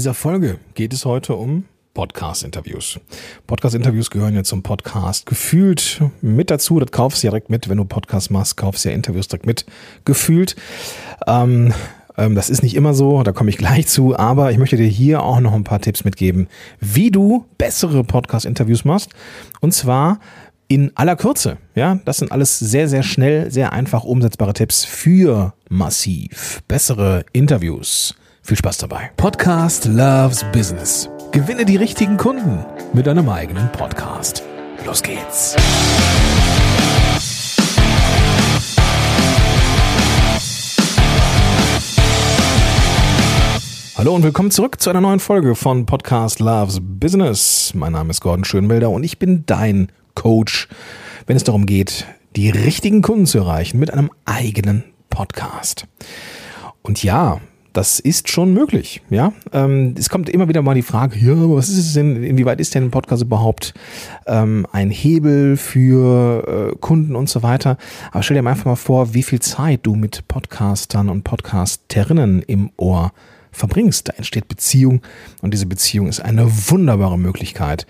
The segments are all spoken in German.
dieser Folge geht es heute um Podcast-Interviews. Podcast-Interviews gehören ja zum Podcast gefühlt mit dazu. Das kaufst du direkt mit, wenn du Podcast machst, kaufst du ja Interviews direkt mit gefühlt. Ähm, ähm, das ist nicht immer so, da komme ich gleich zu, aber ich möchte dir hier auch noch ein paar Tipps mitgeben, wie du bessere Podcast-Interviews machst. Und zwar in aller Kürze. Ja, das sind alles sehr, sehr schnell, sehr einfach umsetzbare Tipps für massiv bessere Interviews. Viel Spaß dabei. Podcast Loves Business. Gewinne die richtigen Kunden mit deinem eigenen Podcast. Los geht's. Hallo und willkommen zurück zu einer neuen Folge von Podcast Loves Business. Mein Name ist Gordon Schönwelder und ich bin dein Coach, wenn es darum geht, die richtigen Kunden zu erreichen mit einem eigenen Podcast. Und ja, das ist schon möglich, ja. Ähm, es kommt immer wieder mal die Frage, ja, was ist es denn, inwieweit ist denn ein Podcast überhaupt ähm, ein Hebel für äh, Kunden und so weiter? Aber stell dir einfach mal vor, wie viel Zeit du mit Podcastern und Podcasterinnen im Ohr verbringst. Da entsteht Beziehung und diese Beziehung ist eine wunderbare Möglichkeit,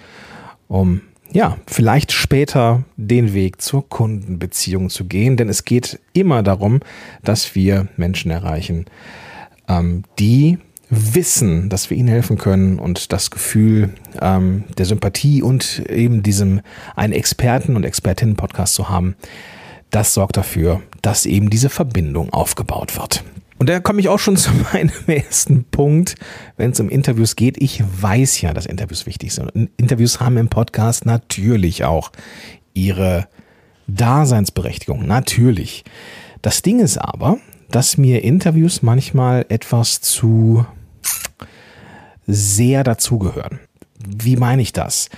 um ja, vielleicht später den Weg zur Kundenbeziehung zu gehen, denn es geht immer darum, dass wir Menschen erreichen, ähm, die wissen, dass wir ihnen helfen können und das Gefühl ähm, der Sympathie und eben diesem einen Experten- und Expertinnen-Podcast zu haben, das sorgt dafür, dass eben diese Verbindung aufgebaut wird. Und da komme ich auch schon zu meinem ersten Punkt, wenn es um Interviews geht. Ich weiß ja, dass Interviews wichtig sind. Interviews haben im Podcast natürlich auch ihre Daseinsberechtigung. Natürlich. Das Ding ist aber, dass mir Interviews manchmal etwas zu sehr dazugehören. Wie meine ich das?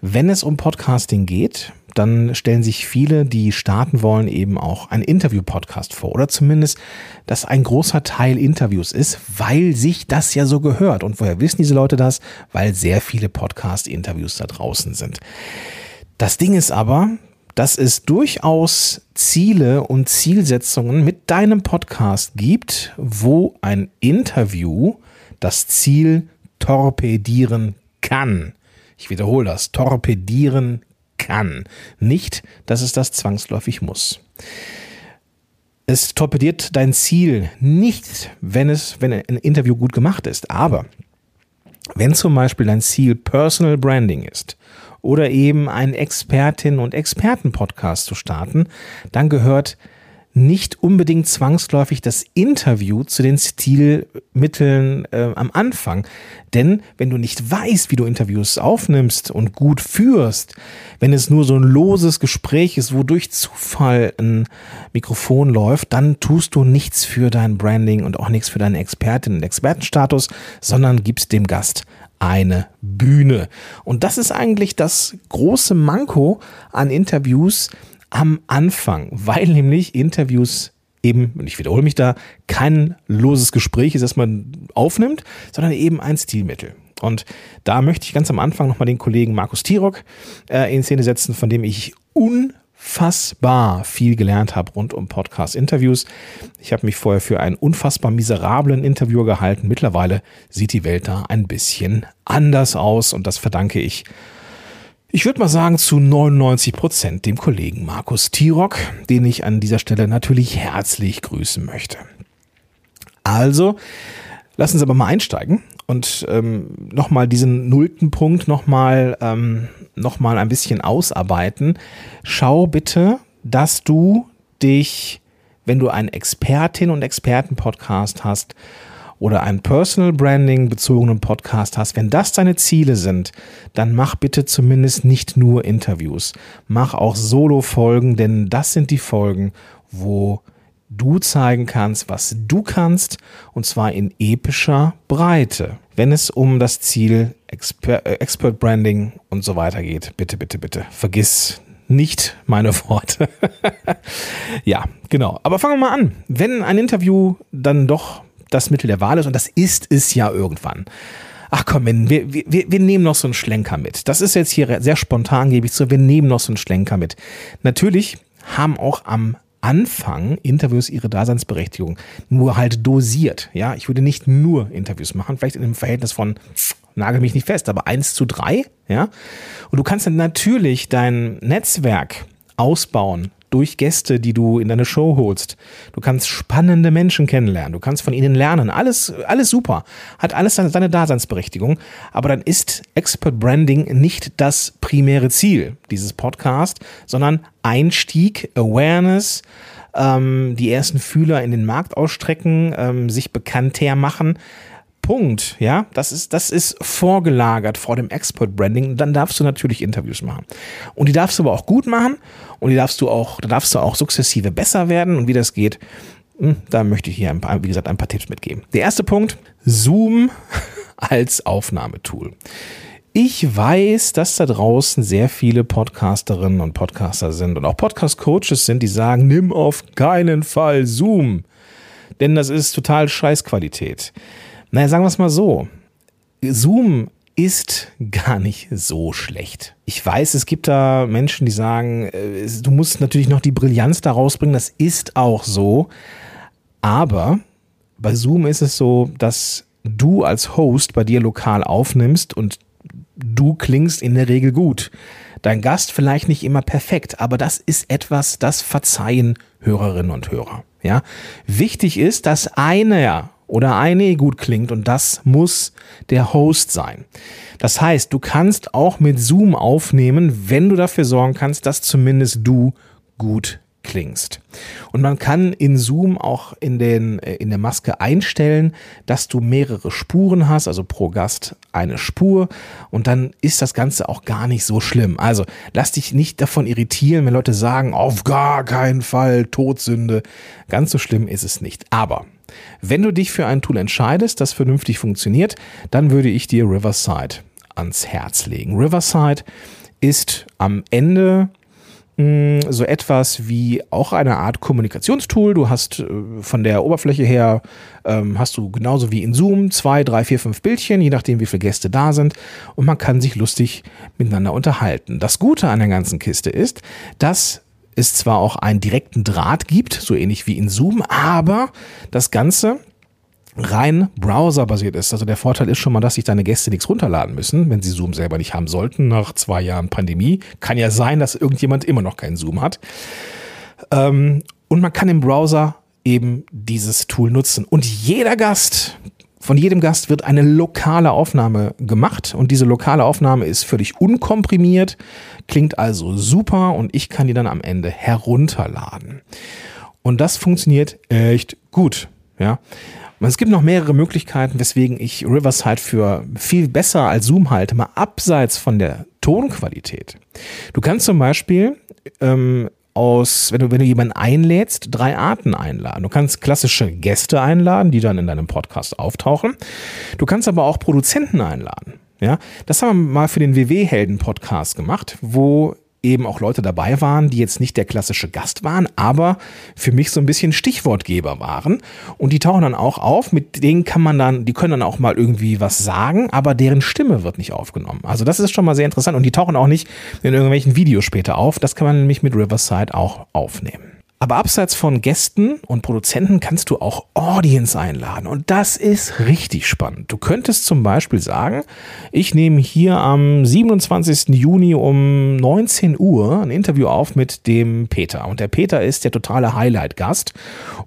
Wenn es um Podcasting geht, dann stellen sich viele, die starten wollen, eben auch einen Interview-Podcast vor. Oder zumindest, dass ein großer Teil Interviews ist, weil sich das ja so gehört. Und woher wissen diese Leute das? Weil sehr viele Podcast-Interviews da draußen sind. Das Ding ist aber, dass es durchaus Ziele und Zielsetzungen mit deinem Podcast gibt, wo ein Interview das Ziel torpedieren kann. Ich wiederhole das, torpedieren kann. Nicht, dass es das zwangsläufig muss. Es torpediert dein Ziel nicht, wenn es, wenn ein Interview gut gemacht ist. Aber wenn zum Beispiel dein Ziel Personal Branding ist oder eben einen Expertin- und Experten-Podcast zu starten, dann gehört nicht unbedingt zwangsläufig das Interview zu den Stilmitteln äh, am Anfang. Denn wenn du nicht weißt, wie du Interviews aufnimmst und gut führst, wenn es nur so ein loses Gespräch ist, wo durch Zufall ein Mikrofon läuft, dann tust du nichts für dein Branding und auch nichts für deinen Expertin- und Expertenstatus, sondern gibst dem Gast eine Bühne. Und das ist eigentlich das große Manko an Interviews, am Anfang, weil nämlich Interviews eben, und ich wiederhole mich da, kein loses Gespräch ist, das man aufnimmt, sondern eben ein Stilmittel. Und da möchte ich ganz am Anfang nochmal den Kollegen Markus Tirock äh, in Szene setzen, von dem ich unfassbar viel gelernt habe rund um Podcast-Interviews. Ich habe mich vorher für einen unfassbar miserablen Interviewer gehalten. Mittlerweile sieht die Welt da ein bisschen anders aus und das verdanke ich ich würde mal sagen zu 99 Prozent dem Kollegen Markus Tirock, den ich an dieser Stelle natürlich herzlich grüßen möchte. Also, lassen Sie aber mal einsteigen und ähm, nochmal diesen nullten Punkt nochmal ähm, noch ein bisschen ausarbeiten. Schau bitte, dass du dich, wenn du einen Expertin- und Experten-Podcast hast, oder einen Personal Branding bezogenen Podcast hast, wenn das deine Ziele sind, dann mach bitte zumindest nicht nur Interviews. Mach auch Solo-Folgen, denn das sind die Folgen, wo du zeigen kannst, was du kannst, und zwar in epischer Breite. Wenn es um das Ziel Exper äh, Expert Branding und so weiter geht, bitte, bitte, bitte, vergiss nicht meine Worte. ja, genau. Aber fangen wir mal an. Wenn ein Interview dann doch das Mittel der Wahl ist und das ist es ja irgendwann. Ach komm, wir, wir, wir nehmen noch so einen Schlenker mit. Das ist jetzt hier sehr spontan, gebe ich zu. Wir nehmen noch so einen Schlenker mit. Natürlich haben auch am Anfang Interviews ihre Daseinsberechtigung, nur halt dosiert. Ja, ich würde nicht nur Interviews machen, vielleicht in einem Verhältnis von nagel mich nicht fest, aber eins zu drei, ja. Und du kannst dann natürlich dein Netzwerk ausbauen durch Gäste, die du in deine Show holst. Du kannst spannende Menschen kennenlernen, du kannst von ihnen lernen. Alles, alles super. Hat alles seine Daseinsberechtigung. Aber dann ist Expert Branding nicht das primäre Ziel dieses Podcasts, sondern Einstieg, Awareness, ähm, die ersten Fühler in den Markt ausstrecken, ähm, sich bekannter machen. Punkt, ja, das ist, das ist vorgelagert vor dem Export Branding. Dann darfst du natürlich Interviews machen. Und die darfst du aber auch gut machen und die darfst du auch, da darfst du auch sukzessive besser werden. Und wie das geht, hm, da möchte ich hier ein paar, wie gesagt, ein paar Tipps mitgeben. Der erste Punkt, Zoom als Aufnahmetool. Ich weiß, dass da draußen sehr viele Podcasterinnen und Podcaster sind und auch Podcast-Coaches sind, die sagen, nimm auf keinen Fall Zoom. Denn das ist total Scheißqualität. Naja, sagen wir es mal so. Zoom ist gar nicht so schlecht. Ich weiß, es gibt da Menschen, die sagen, äh, du musst natürlich noch die Brillanz da rausbringen. Das ist auch so. Aber bei Zoom ist es so, dass du als Host bei dir lokal aufnimmst und du klingst in der Regel gut. Dein Gast vielleicht nicht immer perfekt, aber das ist etwas, das verzeihen Hörerinnen und Hörer. Ja, wichtig ist, dass einer oder eine gut klingt und das muss der Host sein. Das heißt, du kannst auch mit Zoom aufnehmen, wenn du dafür sorgen kannst, dass zumindest du gut klingst. Und man kann in Zoom auch in, den, äh, in der Maske einstellen, dass du mehrere Spuren hast, also pro Gast eine Spur und dann ist das Ganze auch gar nicht so schlimm. Also lass dich nicht davon irritieren, wenn Leute sagen, auf gar keinen Fall Todsünde. Ganz so schlimm ist es nicht. Aber wenn du dich für ein Tool entscheidest, das vernünftig funktioniert, dann würde ich dir Riverside ans Herz legen. Riverside ist am Ende hm, so etwas wie auch eine Art Kommunikationstool. Du hast äh, von der Oberfläche her, ähm, hast du genauso wie in Zoom zwei, drei, vier, fünf Bildchen, je nachdem wie viele Gäste da sind und man kann sich lustig miteinander unterhalten. Das Gute an der ganzen Kiste ist, dass es zwar auch einen direkten Draht gibt, so ähnlich wie in Zoom, aber das Ganze rein browserbasiert ist. Also der Vorteil ist schon mal, dass sich deine Gäste nichts runterladen müssen, wenn sie Zoom selber nicht haben sollten. Nach zwei Jahren Pandemie kann ja sein, dass irgendjemand immer noch keinen Zoom hat. Ähm, und man kann im Browser eben dieses Tool nutzen. Und jeder Gast, von jedem Gast wird eine lokale Aufnahme gemacht und diese lokale Aufnahme ist völlig unkomprimiert, klingt also super und ich kann die dann am Ende herunterladen. Und das funktioniert echt gut, ja. Es gibt noch mehrere Möglichkeiten, weswegen ich Riverside für viel besser als Zoom halte, mal abseits von der Tonqualität. Du kannst zum Beispiel ähm, aus, wenn du, wenn du jemanden einlädst, drei Arten einladen. Du kannst klassische Gäste einladen, die dann in deinem Podcast auftauchen. Du kannst aber auch Produzenten einladen. Ja, das haben wir mal für den WW-Helden-Podcast gemacht, wo eben auch Leute dabei waren, die jetzt nicht der klassische Gast waren, aber für mich so ein bisschen Stichwortgeber waren. Und die tauchen dann auch auf, mit denen kann man dann, die können dann auch mal irgendwie was sagen, aber deren Stimme wird nicht aufgenommen. Also das ist schon mal sehr interessant und die tauchen auch nicht in irgendwelchen Videos später auf. Das kann man nämlich mit Riverside auch aufnehmen. Aber abseits von Gästen und Produzenten kannst du auch Audience einladen. Und das ist richtig spannend. Du könntest zum Beispiel sagen, ich nehme hier am 27. Juni um 19 Uhr ein Interview auf mit dem Peter. Und der Peter ist der totale Highlight-Gast.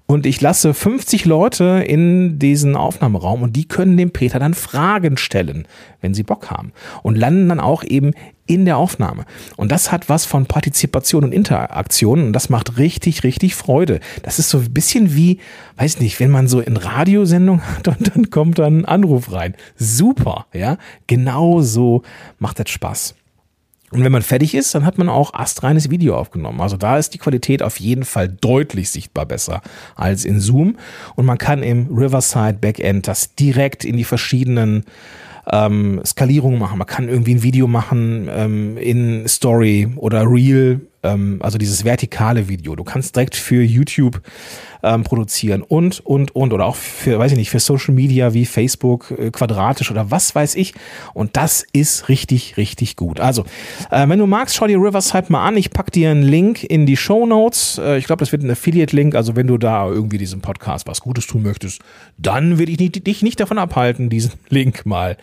Und ich lasse 50 Leute in diesen Aufnahmeraum und die können dem Peter dann Fragen stellen, wenn sie Bock haben. Und landen dann auch eben in der Aufnahme. Und das hat was von Partizipation und Interaktion und das macht richtig, richtig Freude. Das ist so ein bisschen wie, weiß nicht, wenn man so in Radiosendung hat und dann kommt dann ein Anruf rein. Super, ja. Genau so macht das Spaß. Und wenn man fertig ist, dann hat man auch astreines Video aufgenommen. Also da ist die Qualität auf jeden Fall deutlich sichtbar besser als in Zoom. Und man kann im Riverside Backend das direkt in die verschiedenen ähm, Skalierung machen. Man kann irgendwie ein Video machen ähm, in Story oder Reel ähm, also dieses vertikale Video. Du kannst direkt für YouTube ähm, produzieren und, und, und. Oder auch für, weiß ich nicht, für Social Media wie Facebook, äh, quadratisch oder was weiß ich. Und das ist richtig, richtig gut. Also, äh, wenn du magst, schau dir Riverside mal an. Ich pack dir einen Link in die Show Notes. Äh, ich glaube, das wird ein Affiliate-Link. Also, wenn du da irgendwie diesem Podcast was Gutes tun möchtest, dann will ich nicht, dich nicht davon abhalten, diesen Link mal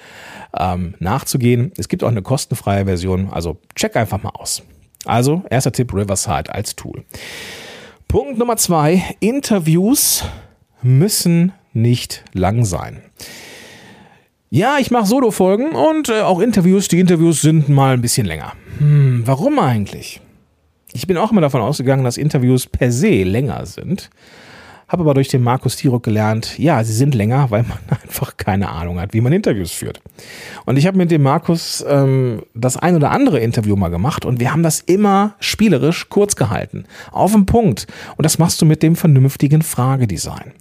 ähm, nachzugehen. Es gibt auch eine kostenfreie Version. Also, check einfach mal aus. Also, erster Tipp, Riverside als Tool. Punkt Nummer zwei, Interviews müssen nicht lang sein. Ja, ich mache Solo-Folgen und äh, auch Interviews. Die Interviews sind mal ein bisschen länger. Hm, warum eigentlich? Ich bin auch immer davon ausgegangen, dass Interviews per se länger sind. Habe aber durch den Markus Tirok gelernt, ja, sie sind länger, weil man einfach keine Ahnung hat, wie man Interviews führt. Und ich habe mit dem Markus ähm, das ein oder andere Interview mal gemacht und wir haben das immer spielerisch kurz gehalten. Auf den Punkt. Und das machst du mit dem vernünftigen Fragedesign.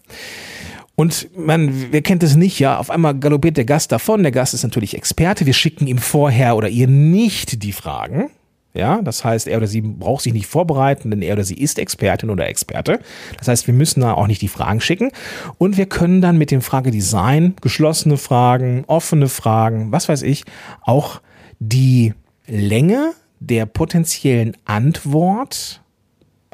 Und man, wer kennt es nicht, ja, auf einmal galoppiert der Gast davon. Der Gast ist natürlich Experte. Wir schicken ihm vorher oder ihr nicht die Fragen. Ja, das heißt, er oder sie braucht sich nicht vorbereiten, denn er oder sie ist Expertin oder Experte. Das heißt, wir müssen da auch nicht die Fragen schicken. Und wir können dann mit dem Fragedesign geschlossene Fragen, offene Fragen, was weiß ich, auch die Länge der potenziellen Antwort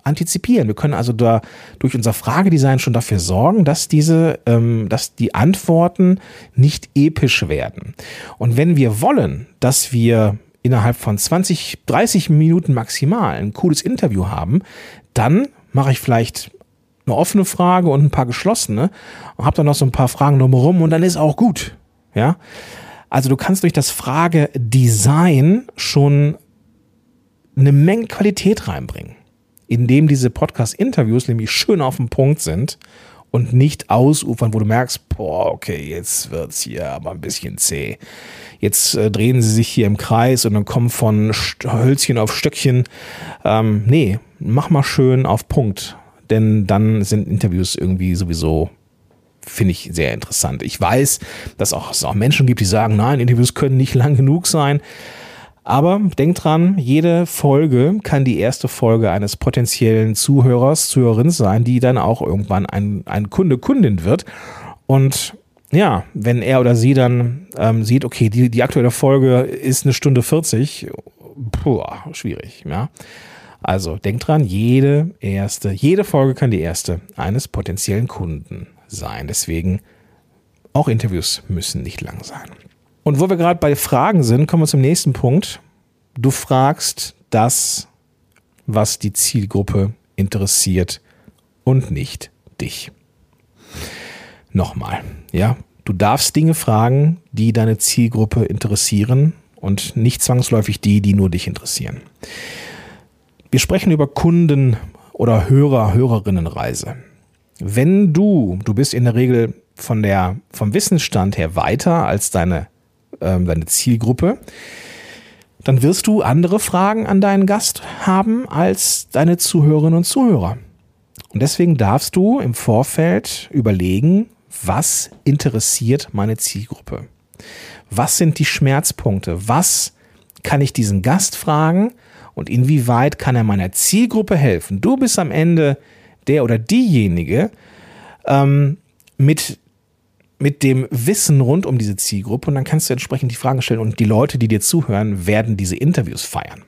antizipieren. Wir können also da durch unser Fragedesign schon dafür sorgen, dass diese, ähm, dass die Antworten nicht episch werden. Und wenn wir wollen, dass wir innerhalb von 20, 30 Minuten maximal ein cooles Interview haben, dann mache ich vielleicht eine offene Frage und ein paar geschlossene und habe dann noch so ein paar Fragen drumherum und dann ist auch gut. Ja, also du kannst durch das Fragedesign schon eine Menge Qualität reinbringen, indem diese Podcast-Interviews nämlich schön auf dem Punkt sind und nicht ausufern, wo du merkst, boah, okay, jetzt wird's hier aber ein bisschen zäh. Jetzt äh, drehen sie sich hier im Kreis und dann kommen von Hölzchen auf Stöckchen. Ähm, nee, mach mal schön auf Punkt, denn dann sind Interviews irgendwie sowieso finde ich sehr interessant. Ich weiß, dass auch, es auch Menschen gibt, die sagen, nein, Interviews können nicht lang genug sein. Aber denkt dran, jede Folge kann die erste Folge eines potenziellen Zuhörers, Zuhörerin sein, die dann auch irgendwann ein, ein Kunde, Kundin wird. Und ja, wenn er oder sie dann ähm, sieht, okay, die, die aktuelle Folge ist eine Stunde 40, puh, schwierig, ja. Also denkt dran, jede erste, jede Folge kann die erste eines potenziellen Kunden sein. Deswegen auch Interviews müssen nicht lang sein. Und wo wir gerade bei Fragen sind, kommen wir zum nächsten Punkt. Du fragst das, was die Zielgruppe interessiert und nicht dich. Nochmal, ja, du darfst Dinge fragen, die deine Zielgruppe interessieren und nicht zwangsläufig die, die nur dich interessieren. Wir sprechen über Kunden- oder Hörer, Hörerinnenreise. Wenn du, du bist in der Regel von der, vom Wissensstand her weiter als deine ähm, deine Zielgruppe, dann wirst du andere Fragen an deinen Gast haben als deine Zuhörerinnen und Zuhörer. Und deswegen darfst du im Vorfeld überlegen, was interessiert meine Zielgruppe? Was sind die Schmerzpunkte? Was kann ich diesen Gast fragen und inwieweit kann er meiner Zielgruppe helfen? Du bist am Ende der oder diejenige ähm, mit mit dem Wissen rund um diese Zielgruppe und dann kannst du entsprechend die Fragen stellen und die Leute, die dir zuhören, werden diese Interviews feiern.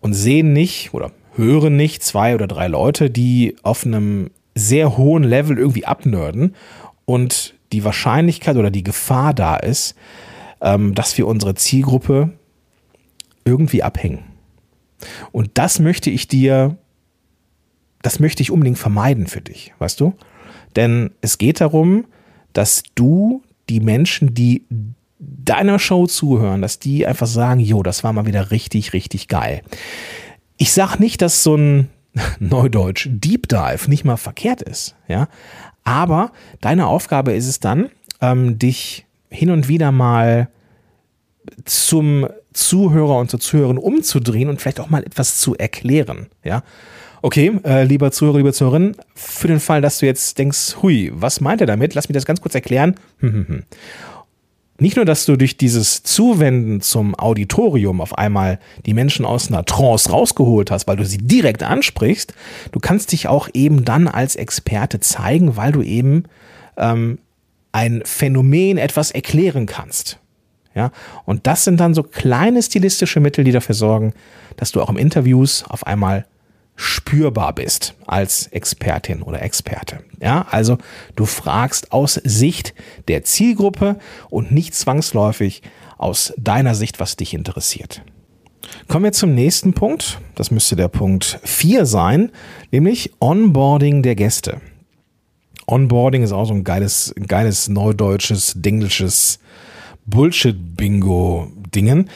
Und sehen nicht oder hören nicht zwei oder drei Leute, die auf einem sehr hohen Level irgendwie abnörden und die Wahrscheinlichkeit oder die Gefahr da ist, ähm, dass wir unsere Zielgruppe irgendwie abhängen. Und das möchte ich dir, das möchte ich unbedingt vermeiden für dich, weißt du? Denn es geht darum, dass du die Menschen, die deiner Show zuhören, dass die einfach sagen, jo, das war mal wieder richtig, richtig geil. Ich sag nicht, dass so ein Neudeutsch Deep Dive nicht mal verkehrt ist, ja, aber deine Aufgabe ist es dann, ähm, dich hin und wieder mal zum Zuhörer und zur Zuhörerin umzudrehen und vielleicht auch mal etwas zu erklären, ja. Okay, äh, lieber Zuhörer, liebe Zuhörerin, für den Fall, dass du jetzt denkst, hui, was meint er damit? Lass mich das ganz kurz erklären. Hm, hm, hm. nicht nur, dass du durch dieses Zuwenden zum Auditorium auf einmal die Menschen aus einer Trance rausgeholt hast, weil du sie direkt ansprichst, du kannst dich auch eben dann als Experte zeigen, weil du eben ähm, ein Phänomen etwas erklären kannst. Ja, und das sind dann so kleine stilistische Mittel, die dafür sorgen, dass du auch im Interviews auf einmal spürbar bist als Expertin oder Experte. Ja, also du fragst aus Sicht der Zielgruppe und nicht zwangsläufig aus deiner Sicht, was dich interessiert. Kommen wir zum nächsten Punkt. Das müsste der Punkt 4 sein, nämlich Onboarding der Gäste. Onboarding ist auch so ein geiles, geiles neudeutsches, dinglisches Bullshit-Bingo-Dingen.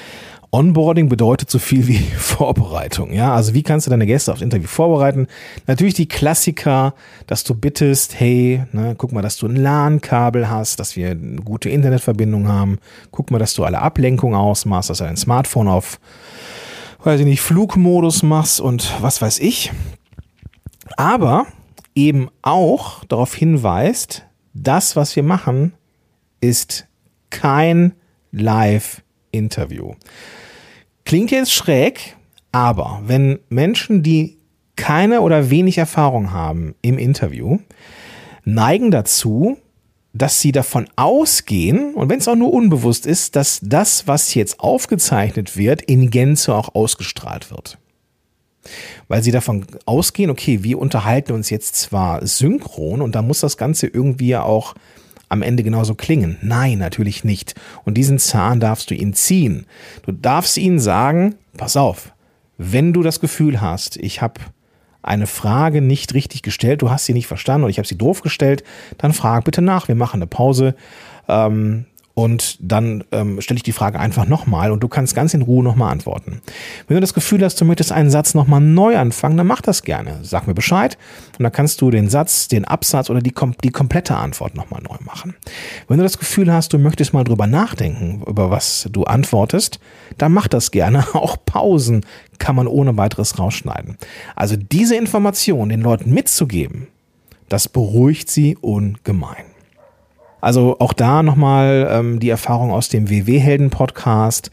Onboarding bedeutet so viel wie Vorbereitung. Ja, also wie kannst du deine Gäste aufs Interview vorbereiten? Natürlich die Klassiker, dass du bittest, hey, ne, guck mal, dass du ein LAN-Kabel hast, dass wir eine gute Internetverbindung haben. Guck mal, dass du alle Ablenkungen ausmachst, dass du dein Smartphone auf, weiß ich nicht, Flugmodus machst und was weiß ich. Aber eben auch darauf hinweist, das, was wir machen, ist kein Live-Interview. Klingt jetzt schräg, aber wenn Menschen, die keine oder wenig Erfahrung haben im Interview, neigen dazu, dass sie davon ausgehen, und wenn es auch nur unbewusst ist, dass das, was jetzt aufgezeichnet wird, in Gänze auch ausgestrahlt wird. Weil sie davon ausgehen, okay, wir unterhalten uns jetzt zwar synchron und da muss das Ganze irgendwie auch am Ende genauso klingen. Nein, natürlich nicht. Und diesen Zahn darfst du ihn ziehen. Du darfst ihnen sagen, pass auf, wenn du das Gefühl hast, ich habe eine Frage nicht richtig gestellt, du hast sie nicht verstanden oder ich habe sie doof gestellt, dann frag bitte nach. Wir machen eine Pause. Ähm, und dann ähm, stelle ich die Frage einfach nochmal und du kannst ganz in Ruhe nochmal antworten. Wenn du das Gefühl hast, du möchtest einen Satz nochmal neu anfangen, dann mach das gerne. Sag mir Bescheid und dann kannst du den Satz, den Absatz oder die, die komplette Antwort nochmal neu machen. Wenn du das Gefühl hast, du möchtest mal drüber nachdenken, über was du antwortest, dann mach das gerne. Auch Pausen kann man ohne weiteres rausschneiden. Also diese Information den Leuten mitzugeben, das beruhigt sie ungemein. Also auch da nochmal ähm, die Erfahrung aus dem WW-Helden-Podcast,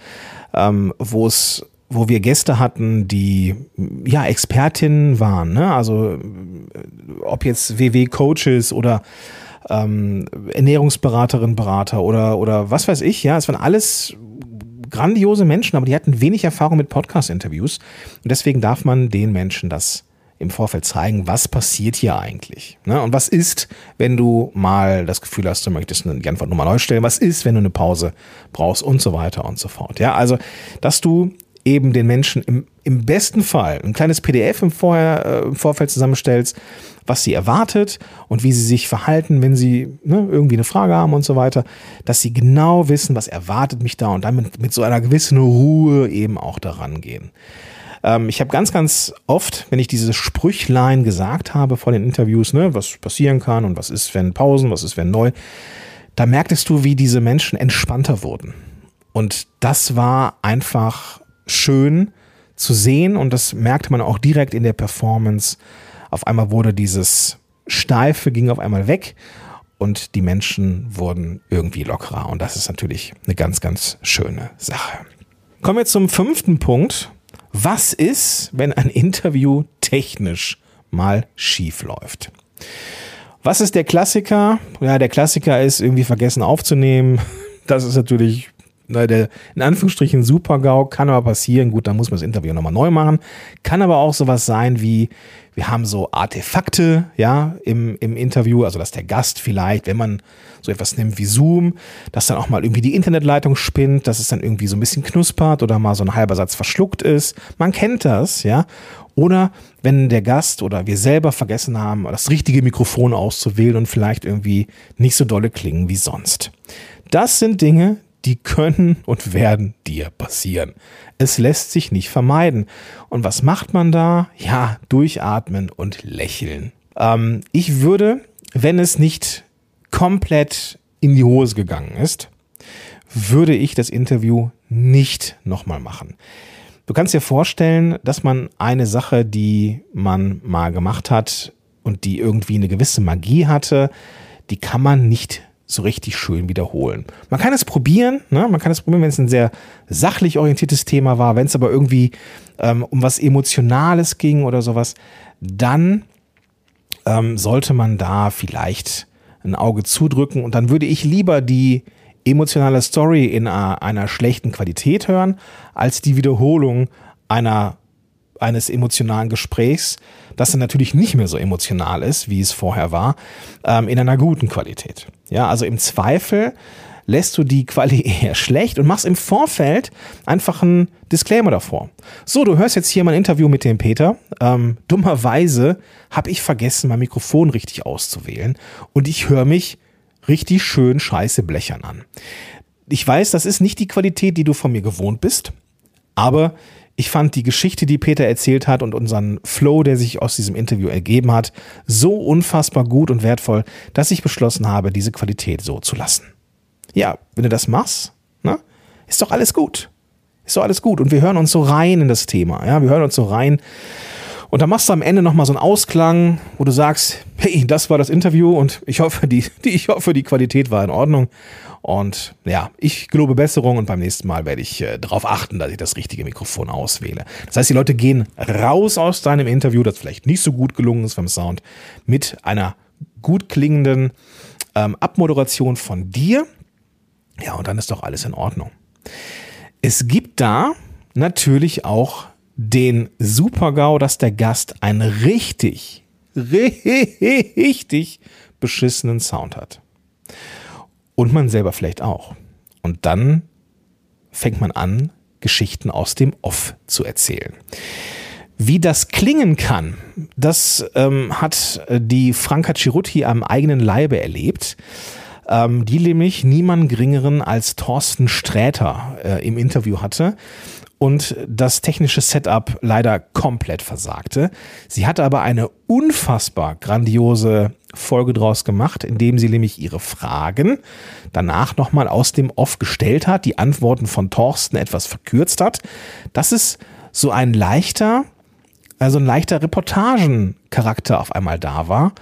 ähm, wo es wo wir Gäste hatten, die ja Expertinnen waren, ne? also ob jetzt WW-Coaches oder ähm, Ernährungsberaterin, Berater oder, oder was weiß ich, ja, es waren alles grandiose Menschen, aber die hatten wenig Erfahrung mit Podcast-Interviews und deswegen darf man den Menschen das im Vorfeld zeigen, was passiert hier eigentlich. Ne? Und was ist, wenn du mal das Gefühl hast, du möchtest die Antwort nochmal neu stellen, was ist, wenn du eine Pause brauchst und so weiter und so fort. Ja, also, dass du eben den Menschen im, im besten Fall ein kleines PDF im, Vorher, äh, im Vorfeld zusammenstellst, was sie erwartet und wie sie sich verhalten, wenn sie ne, irgendwie eine Frage haben und so weiter, dass sie genau wissen, was erwartet mich da und dann mit, mit so einer gewissen Ruhe eben auch daran gehen. Ähm, ich habe ganz, ganz oft, wenn ich diese Sprüchlein gesagt habe vor den Interviews, ne, was passieren kann und was ist, wenn Pausen, was ist, wenn neu, da merktest du, wie diese Menschen entspannter wurden. Und das war einfach schön zu sehen und das merkte man auch direkt in der Performance. Auf einmal wurde dieses Steife ging auf einmal weg und die Menschen wurden irgendwie lockerer und das ist natürlich eine ganz, ganz schöne Sache. Kommen wir zum fünften Punkt was ist, wenn ein Interview technisch mal schief läuft? Was ist der Klassiker? Ja, der Klassiker ist irgendwie vergessen aufzunehmen. Das ist natürlich der in Anführungsstrichen Super-GAU, kann aber passieren. Gut, dann muss man das Interview nochmal neu machen. Kann aber auch sowas sein wie, wir haben so Artefakte, ja, im, im Interview, also dass der Gast vielleicht, wenn man so etwas nimmt wie Zoom, dass dann auch mal irgendwie die Internetleitung spinnt, dass es dann irgendwie so ein bisschen knuspert oder mal so ein halber Satz verschluckt ist. Man kennt das, ja. Oder wenn der Gast oder wir selber vergessen haben, das richtige Mikrofon auszuwählen und vielleicht irgendwie nicht so dolle klingen wie sonst. Das sind Dinge, die können und werden dir passieren. Es lässt sich nicht vermeiden. Und was macht man da? Ja, durchatmen und lächeln. Ähm, ich würde, wenn es nicht komplett in die Hose gegangen ist, würde ich das Interview nicht nochmal machen. Du kannst dir vorstellen, dass man eine Sache, die man mal gemacht hat und die irgendwie eine gewisse Magie hatte, die kann man nicht so richtig schön wiederholen. Man kann es probieren, ne? man kann es probieren, wenn es ein sehr sachlich orientiertes Thema war, wenn es aber irgendwie ähm, um was Emotionales ging oder sowas, dann ähm, sollte man da vielleicht ein Auge zudrücken und dann würde ich lieber die emotionale Story in einer, einer schlechten Qualität hören, als die Wiederholung einer eines emotionalen Gesprächs, das dann natürlich nicht mehr so emotional ist, wie es vorher war, ähm, in einer guten Qualität. Ja, also im Zweifel lässt du die Quali eher schlecht und machst im Vorfeld einfach einen Disclaimer davor. So, du hörst jetzt hier mein Interview mit dem Peter. Ähm, dummerweise habe ich vergessen, mein Mikrofon richtig auszuwählen und ich höre mich richtig schön scheiße blechern an. Ich weiß, das ist nicht die Qualität, die du von mir gewohnt bist, aber ich fand die Geschichte, die Peter erzählt hat und unseren Flow, der sich aus diesem Interview ergeben hat, so unfassbar gut und wertvoll, dass ich beschlossen habe, diese Qualität so zu lassen. Ja, wenn du das machst, ne, ist doch alles gut. Ist doch alles gut. Und wir hören uns so rein in das Thema. Ja, wir hören uns so rein. Und dann machst du am Ende nochmal so einen Ausklang, wo du sagst, hey, das war das Interview und ich hoffe, die, die, ich hoffe, die Qualität war in Ordnung. Und ja, ich gelobe Besserung und beim nächsten Mal werde ich äh, darauf achten, dass ich das richtige Mikrofon auswähle. Das heißt, die Leute gehen raus aus deinem Interview, das vielleicht nicht so gut gelungen ist vom Sound, mit einer gut klingenden ähm, Abmoderation von dir. Ja, und dann ist doch alles in Ordnung. Es gibt da natürlich auch den Super-GAU, dass der Gast einen richtig, richtig beschissenen Sound hat. Und man selber vielleicht auch. Und dann fängt man an, Geschichten aus dem Off zu erzählen. Wie das klingen kann, das ähm, hat die Franka Cirutti am eigenen Leibe erlebt, ähm, die nämlich niemand geringeren als Thorsten Sträter äh, im Interview hatte und das technische Setup leider komplett versagte. Sie hatte aber eine unfassbar grandiose Folge draus gemacht, indem sie nämlich ihre Fragen danach nochmal aus dem Off gestellt hat, die Antworten von Thorsten etwas verkürzt hat. Das ist so ein leichter, also ein leichter Reportagencharakter auf einmal da war,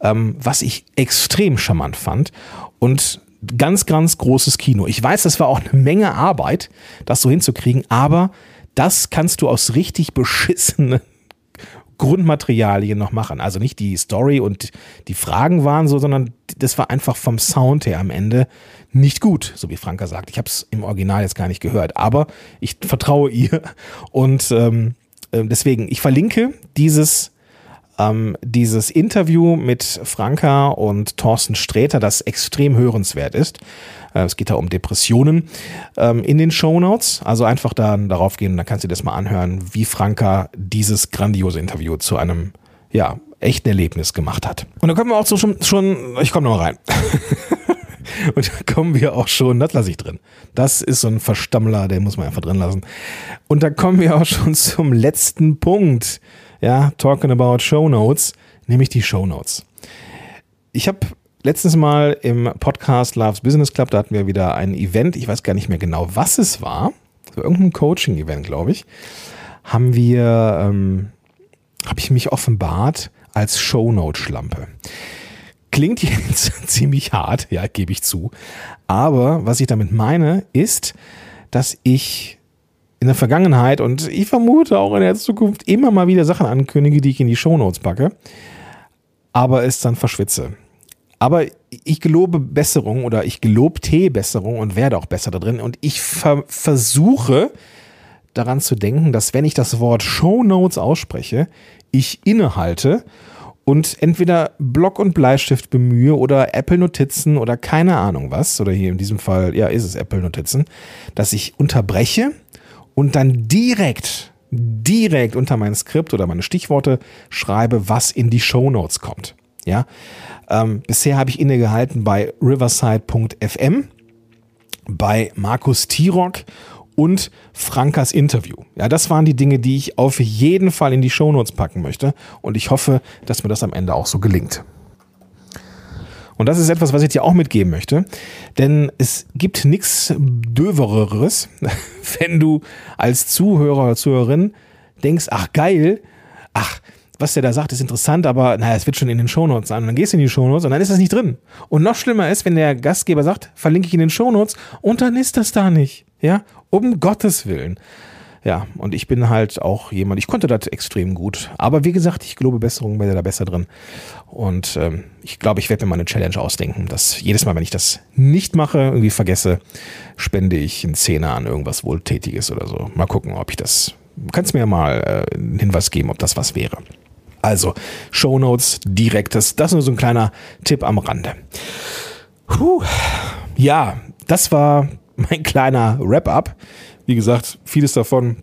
ähm, was ich extrem charmant fand. Und ganz, ganz großes Kino. Ich weiß, das war auch eine Menge Arbeit, das so hinzukriegen, aber das kannst du aus richtig beschissenen Grundmaterialien noch machen. Also nicht die Story und die Fragen waren so, sondern das war einfach vom Sound her am Ende nicht gut, so wie Franka sagt. Ich habe es im Original jetzt gar nicht gehört, aber ich vertraue ihr und ähm, äh, deswegen, ich verlinke dieses ähm, dieses Interview mit Franka und Thorsten Sträter, das extrem hörenswert ist. Äh, es geht da um Depressionen ähm, in den Show Notes. Also einfach dann darauf gehen, dann kannst du dir das mal anhören, wie Franka dieses grandiose Interview zu einem, ja, echten Erlebnis gemacht hat. Und dann kommen wir auch so schon, schon ich komme noch mal rein. Und da kommen wir auch schon, das lasse ich drin. Das ist so ein Verstammler, den muss man einfach drin lassen. Und da kommen wir auch schon zum letzten Punkt ja, talking about Show Notes, nämlich die Show Notes. Ich habe letztens mal im Podcast Loves Business Club, da hatten wir wieder ein Event, ich weiß gar nicht mehr genau, was es war, so irgendein Coaching-Event, glaube ich, haben wir, ähm, habe ich mich offenbart als Shownote-Schlampe. Klingt jetzt ziemlich hart, ja, gebe ich zu. Aber was ich damit meine, ist, dass ich in der Vergangenheit und ich vermute auch in der Zukunft immer mal wieder Sachen ankündige, die ich in die Shownotes packe, aber es dann verschwitze. Aber ich gelobe Besserung oder ich gelobte Besserung und werde auch besser da drin und ich ver versuche daran zu denken, dass wenn ich das Wort Shownotes ausspreche, ich innehalte und entweder Block und Bleistift bemühe oder Apple Notizen oder keine Ahnung was, oder hier in diesem Fall, ja, ist es Apple Notizen, dass ich unterbreche und dann direkt, direkt unter mein Skript oder meine Stichworte schreibe, was in die Show Notes kommt. Ja, ähm, bisher habe ich innegehalten bei riverside.fm, bei Markus Tirock und Frankas Interview. Ja, das waren die Dinge, die ich auf jeden Fall in die Show Notes packen möchte und ich hoffe, dass mir das am Ende auch so gelingt. Und das ist etwas, was ich dir auch mitgeben möchte. Denn es gibt nichts Dövereres, wenn du als Zuhörer oder Zuhörerin denkst, ach geil, ach, was der da sagt, ist interessant, aber naja, es wird schon in den Shownotes sein. Und dann gehst du in die Shownotes und dann ist das nicht drin. Und noch schlimmer ist, wenn der Gastgeber sagt, verlinke ich in den Shownotes und dann ist das da nicht. Ja, um Gottes Willen. Ja, und ich bin halt auch jemand, ich konnte das extrem gut. Aber wie gesagt, ich glaube, Besserung wäre da besser drin. Und ähm, ich glaube, ich werde mir mal eine Challenge ausdenken, dass jedes Mal, wenn ich das nicht mache, irgendwie vergesse, spende ich einen Zehner an irgendwas Wohltätiges oder so. Mal gucken, ob ich das. Kannst mir mal äh, einen Hinweis geben, ob das was wäre. Also, Show Notes, direktes. Das ist nur so ein kleiner Tipp am Rande. Puh. Ja, das war mein kleiner Wrap-up. Wie gesagt, vieles davon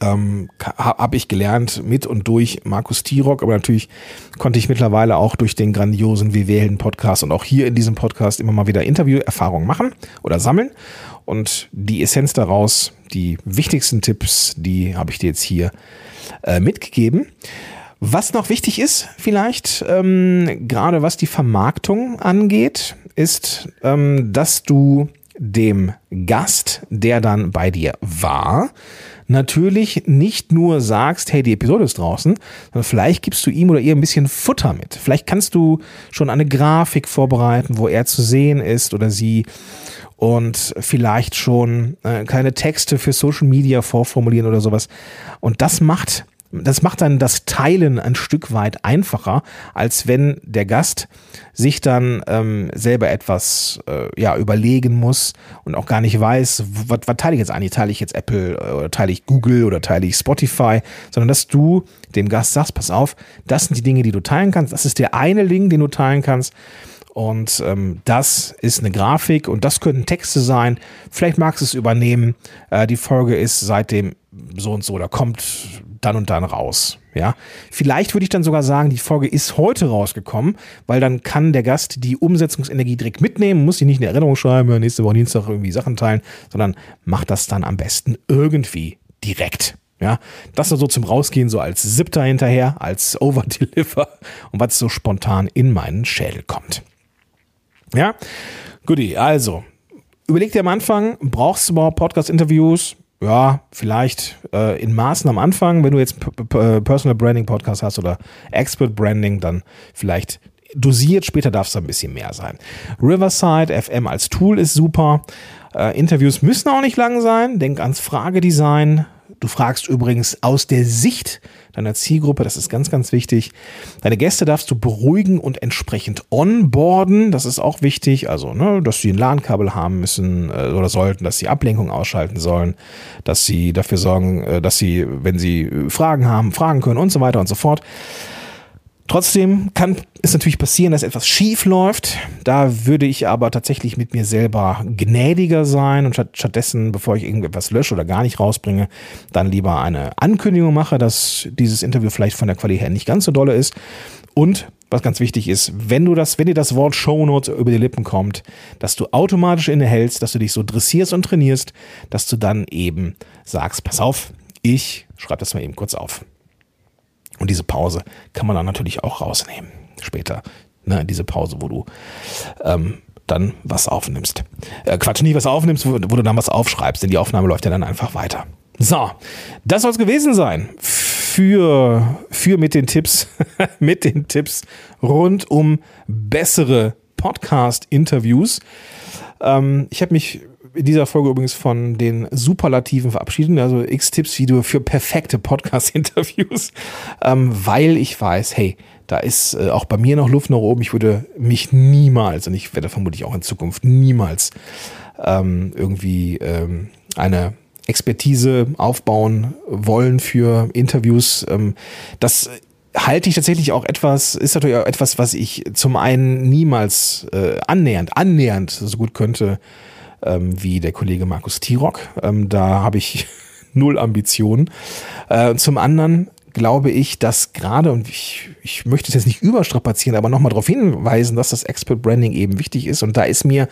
ähm, habe ich gelernt mit und durch Markus Tirock, aber natürlich konnte ich mittlerweile auch durch den grandiosen WWhelden Podcast und auch hier in diesem Podcast immer mal wieder Interviewerfahrungen machen oder sammeln. Und die Essenz daraus, die wichtigsten Tipps, die habe ich dir jetzt hier äh, mitgegeben. Was noch wichtig ist, vielleicht, ähm, gerade was die Vermarktung angeht, ist, ähm, dass du dem Gast, der dann bei dir war, natürlich nicht nur sagst, hey, die Episode ist draußen, sondern vielleicht gibst du ihm oder ihr ein bisschen Futter mit. Vielleicht kannst du schon eine Grafik vorbereiten, wo er zu sehen ist oder sie und vielleicht schon äh, kleine Texte für Social Media vorformulieren oder sowas. Und das macht das macht dann das Teilen ein Stück weit einfacher, als wenn der Gast sich dann ähm, selber etwas äh, ja, überlegen muss und auch gar nicht weiß, was, was teile ich jetzt eigentlich? Teile ich jetzt Apple äh, oder teile ich Google oder teile ich Spotify, sondern dass du dem Gast sagst, pass auf, das sind die Dinge, die du teilen kannst, das ist der eine Link, den du teilen kannst. Und ähm, das ist eine Grafik und das könnten Texte sein. Vielleicht magst du es übernehmen. Äh, die Folge ist seitdem so und so oder kommt dann und dann raus. Ja, vielleicht würde ich dann sogar sagen, die Folge ist heute rausgekommen, weil dann kann der Gast die Umsetzungsenergie direkt mitnehmen, muss sie nicht in Erinnerung schreiben, nächste Woche Dienstag irgendwie Sachen teilen, sondern macht das dann am besten irgendwie direkt. Ja, das so zum Rausgehen, so als Siebter hinterher, als Overdeliver und was so spontan in meinen Schädel kommt. Ja, guti, also überleg dir am Anfang, brauchst du überhaupt Podcast-Interviews? Ja, vielleicht äh, in Maßen am Anfang, wenn du jetzt Personal Branding Podcast hast oder Expert Branding, dann vielleicht dosiert, später darf es ein bisschen mehr sein. Riverside FM als Tool ist super. Äh, Interviews müssen auch nicht lang sein. Denk ans Fragedesign. Du fragst übrigens aus der Sicht deiner Zielgruppe, das ist ganz, ganz wichtig. Deine Gäste darfst du beruhigen und entsprechend onboarden, das ist auch wichtig, also, ne, dass sie ein LAN-Kabel haben müssen äh, oder sollten, dass sie Ablenkung ausschalten sollen, dass sie dafür sorgen, äh, dass sie, wenn sie Fragen haben, fragen können und so weiter und so fort. Trotzdem kann es natürlich passieren, dass etwas schief läuft. Da würde ich aber tatsächlich mit mir selber gnädiger sein und stattdessen, bevor ich irgendetwas lösche oder gar nicht rausbringe, dann lieber eine Ankündigung mache, dass dieses Interview vielleicht von der Qualität her nicht ganz so dolle ist. Und was ganz wichtig ist, wenn du das, wenn dir das Wort Shownotes über die Lippen kommt, dass du automatisch innehältst, dass du dich so dressierst und trainierst, dass du dann eben sagst, pass auf, ich schreibe das mal eben kurz auf. Und diese Pause kann man dann natürlich auch rausnehmen. Später, ne, diese Pause, wo du ähm, dann was aufnimmst. Äh, Quatsch, nicht was aufnimmst, wo, wo du dann was aufschreibst, denn die Aufnahme läuft ja dann einfach weiter. So, das soll es gewesen sein für, für mit den Tipps, mit den Tipps rund um bessere Podcast-Interviews. Ähm, ich habe mich in dieser Folge übrigens von den Superlativen verabschieden, also X-Tipps-Video für perfekte Podcast-Interviews, ähm, weil ich weiß, hey, da ist äh, auch bei mir noch Luft nach oben. Ich würde mich niemals, und ich werde vermutlich auch in Zukunft niemals ähm, irgendwie ähm, eine Expertise aufbauen wollen für Interviews. Ähm, das halte ich tatsächlich auch etwas, ist natürlich auch etwas, was ich zum einen niemals äh, annähernd, annähernd so gut könnte ähm, wie der Kollege Markus Tirock. Ähm, da habe ich null Ambitionen. Äh, zum anderen glaube ich, dass gerade, und ich, ich möchte es jetzt nicht überstrapazieren, aber nochmal darauf hinweisen, dass das Expert Branding eben wichtig ist. Und da ist mir,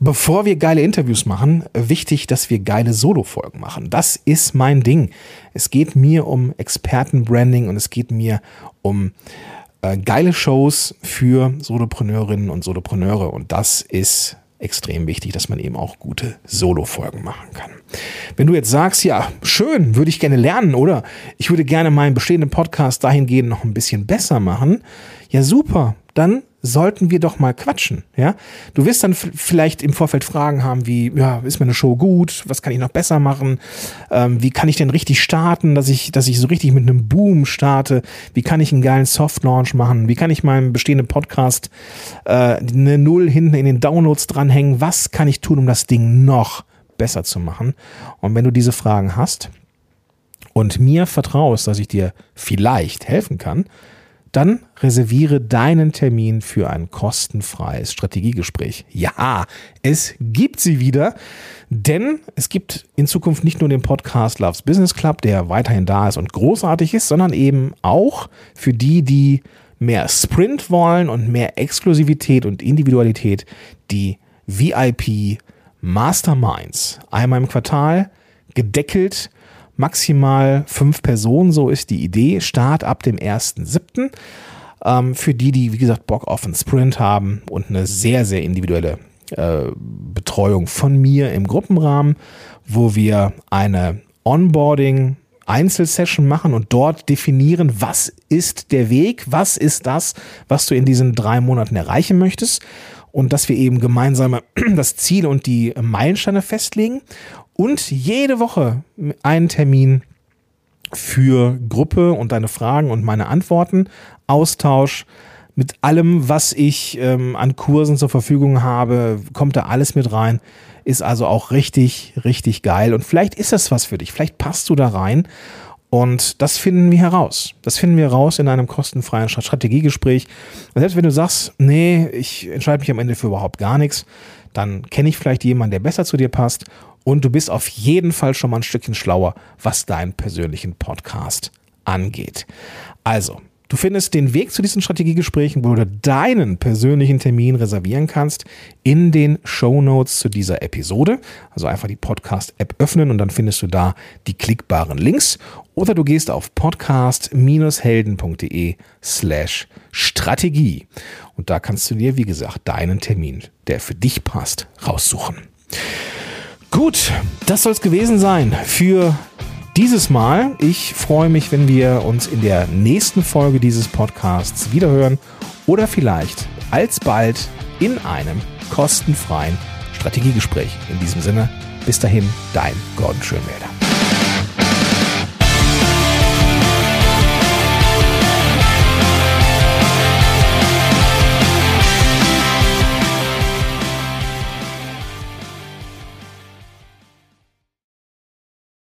bevor wir geile Interviews machen, wichtig, dass wir geile Solo-Folgen machen. Das ist mein Ding. Es geht mir um Expertenbranding und es geht mir um äh, geile Shows für Solopreneurinnen und Solopreneure. Und das ist extrem wichtig, dass man eben auch gute Solo-Folgen machen kann. Wenn du jetzt sagst, ja, schön, würde ich gerne lernen oder ich würde gerne meinen bestehenden Podcast dahingehend noch ein bisschen besser machen, ja super, dann sollten wir doch mal quatschen, ja? Du wirst dann vielleicht im Vorfeld Fragen haben wie, ja, ist meine Show gut? Was kann ich noch besser machen? Ähm, wie kann ich denn richtig starten, dass ich, dass ich so richtig mit einem Boom starte? Wie kann ich einen geilen Soft Launch machen? Wie kann ich meinem bestehenden Podcast äh, eine Null hinten in den Downloads dranhängen? Was kann ich tun, um das Ding noch besser zu machen? Und wenn du diese Fragen hast und mir vertraust, dass ich dir vielleicht helfen kann, dann reserviere deinen Termin für ein kostenfreies Strategiegespräch. Ja, es gibt sie wieder, denn es gibt in Zukunft nicht nur den Podcast Loves Business Club, der weiterhin da ist und großartig ist, sondern eben auch für die, die mehr Sprint wollen und mehr Exklusivität und Individualität, die VIP Masterminds. Einmal im Quartal, gedeckelt maximal fünf Personen, so ist die Idee. Start ab dem 1.7. Ähm, für die, die, wie gesagt, Bock auf einen Sprint haben und eine sehr, sehr individuelle äh, Betreuung von mir im Gruppenrahmen, wo wir eine Onboarding Einzelsession machen und dort definieren, was ist der Weg, was ist das, was du in diesen drei Monaten erreichen möchtest und dass wir eben gemeinsam das Ziel und die Meilensteine festlegen und jede Woche einen Termin für Gruppe und deine Fragen und meine Antworten, Austausch mit allem, was ich ähm, an Kursen zur Verfügung habe, kommt da alles mit rein. Ist also auch richtig, richtig geil. Und vielleicht ist das was für dich. Vielleicht passt du da rein. Und das finden wir heraus. Das finden wir heraus in einem kostenfreien Strategiegespräch. Und selbst wenn du sagst, nee, ich entscheide mich am Ende für überhaupt gar nichts, dann kenne ich vielleicht jemanden, der besser zu dir passt und du bist auf jeden Fall schon mal ein Stückchen schlauer, was deinen persönlichen Podcast angeht. Also, du findest den Weg zu diesen Strategiegesprächen, wo du deinen persönlichen Termin reservieren kannst, in den Show Notes zu dieser Episode. Also einfach die Podcast-App öffnen und dann findest du da die klickbaren Links. Oder du gehst auf podcast-helden.de slash Strategie. Und da kannst du dir, wie gesagt, deinen Termin, der für dich passt, raussuchen. Gut, das soll es gewesen sein für dieses Mal. Ich freue mich, wenn wir uns in der nächsten Folge dieses Podcasts wiederhören oder vielleicht alsbald in einem kostenfreien Strategiegespräch. In diesem Sinne, bis dahin, dein Gordon Schönwälder.